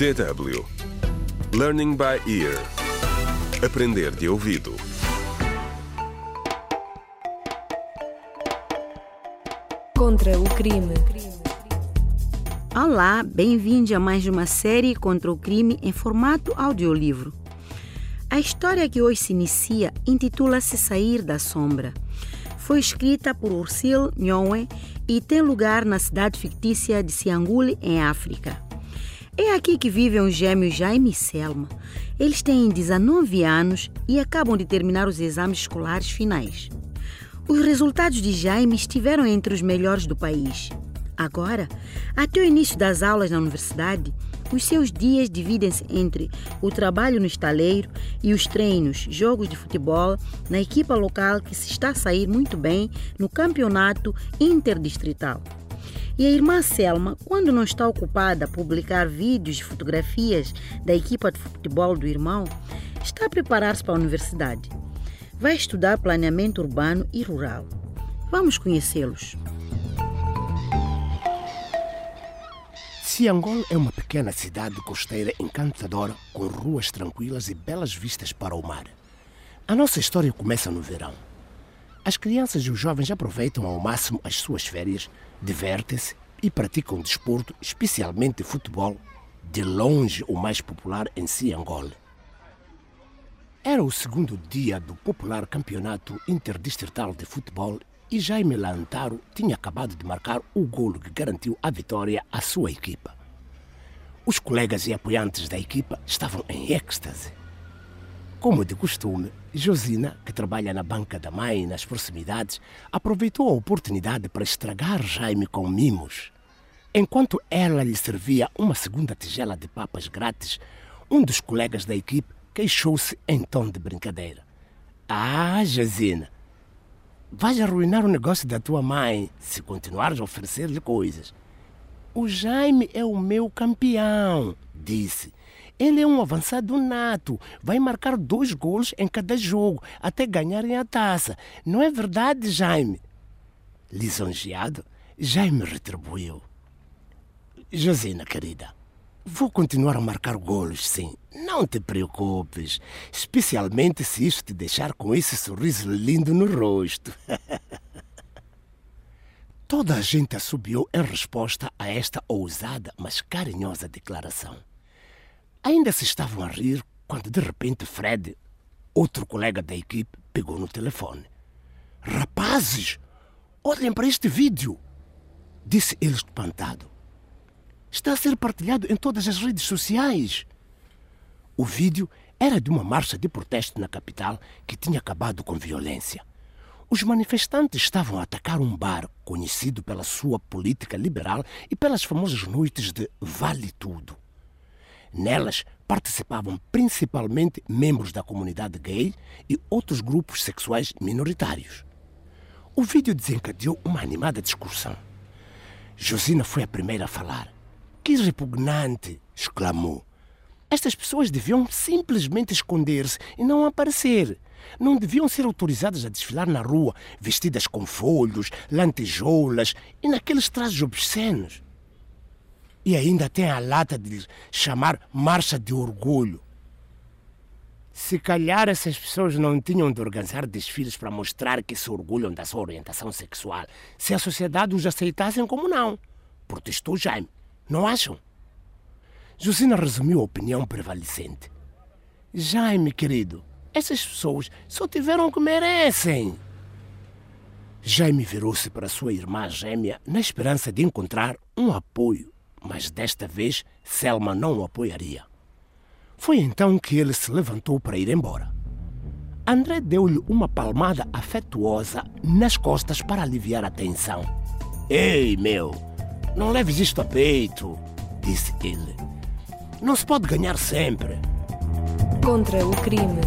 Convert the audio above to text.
DW Learning by Ear Aprender de ouvido Contra o crime. Olá, bem-vindo a mais uma série contra o crime em formato audiolivro. A história que hoje se inicia intitula-se Sair da Sombra. Foi escrita por Ursil Nhoe e tem lugar na cidade fictícia de Sianguli, em África. É aqui que vivem os gêmeos Jaime e Selma. Eles têm 19 anos e acabam de terminar os exames escolares finais. Os resultados de Jaime estiveram entre os melhores do país. Agora, até o início das aulas na universidade, os seus dias dividem-se entre o trabalho no estaleiro e os treinos, jogos de futebol na equipa local que se está a sair muito bem no campeonato interdistrital. E a irmã Selma, quando não está ocupada a publicar vídeos e fotografias da equipa de futebol do irmão, está a preparar-se para a universidade. Vai estudar planeamento urbano e rural. Vamos conhecê-los. Siangol é uma pequena cidade costeira encantadora com ruas tranquilas e belas vistas para o mar. A nossa história começa no verão. As crianças e os jovens aproveitam ao máximo as suas férias, divertem-se e praticam desporto, especialmente futebol, de longe o mais popular em Siangol. Era o segundo dia do popular campeonato interdistrital de futebol e Jaime Lantaro tinha acabado de marcar o golo que garantiu a vitória à sua equipa. Os colegas e apoiantes da equipa estavam em êxtase. Como de costume, Josina, que trabalha na banca da mãe nas proximidades, aproveitou a oportunidade para estragar Jaime com mimos. Enquanto ela lhe servia uma segunda tigela de papas grátis, um dos colegas da equipe queixou-se em tom de brincadeira. Ah, Josina, vais arruinar o negócio da tua mãe se continuares a oferecer-lhe coisas. O Jaime é o meu campeão, disse. Ele é um avançado nato. Vai marcar dois gols em cada jogo até ganharem a taça. Não é verdade, Jaime? Lisonjeado, Jaime retribuiu. Josina, querida, vou continuar a marcar golos, sim. Não te preocupes, especialmente se isto te deixar com esse sorriso lindo no rosto. Toda a gente assobiou em resposta a esta ousada, mas carinhosa declaração. Ainda se estavam a rir quando de repente Fred, outro colega da equipe, pegou no telefone. Rapazes, olhem para este vídeo, disse ele espantado. Está a ser partilhado em todas as redes sociais. O vídeo era de uma marcha de protesto na capital que tinha acabado com violência. Os manifestantes estavam a atacar um bar conhecido pela sua política liberal e pelas famosas noites de Vale Tudo. Nelas participavam principalmente membros da comunidade gay e outros grupos sexuais minoritários. O vídeo desencadeou uma animada discussão. Josina foi a primeira a falar. Que repugnante! exclamou. Estas pessoas deviam simplesmente esconder-se e não aparecer. Não deviam ser autorizadas a desfilar na rua, vestidas com folhos, lantejoulas e naqueles trajes obscenos. E ainda tem a lata de chamar marcha de orgulho. Se calhar essas pessoas não tinham de organizar desfiles para mostrar que se orgulham da sua orientação sexual, se a sociedade os aceitassem como não. Protestou Jaime. Não acham? Josina resumiu a opinião prevalecente. Jaime, querido, essas pessoas só tiveram o que merecem. Jaime virou-se para sua irmã gêmea na esperança de encontrar um apoio, mas desta vez Selma não o apoiaria. Foi então que ele se levantou para ir embora. André deu-lhe uma palmada afetuosa nas costas para aliviar a tensão. Ei, meu, não leves isto a peito, disse ele. Não se pode ganhar sempre. Contra o crime.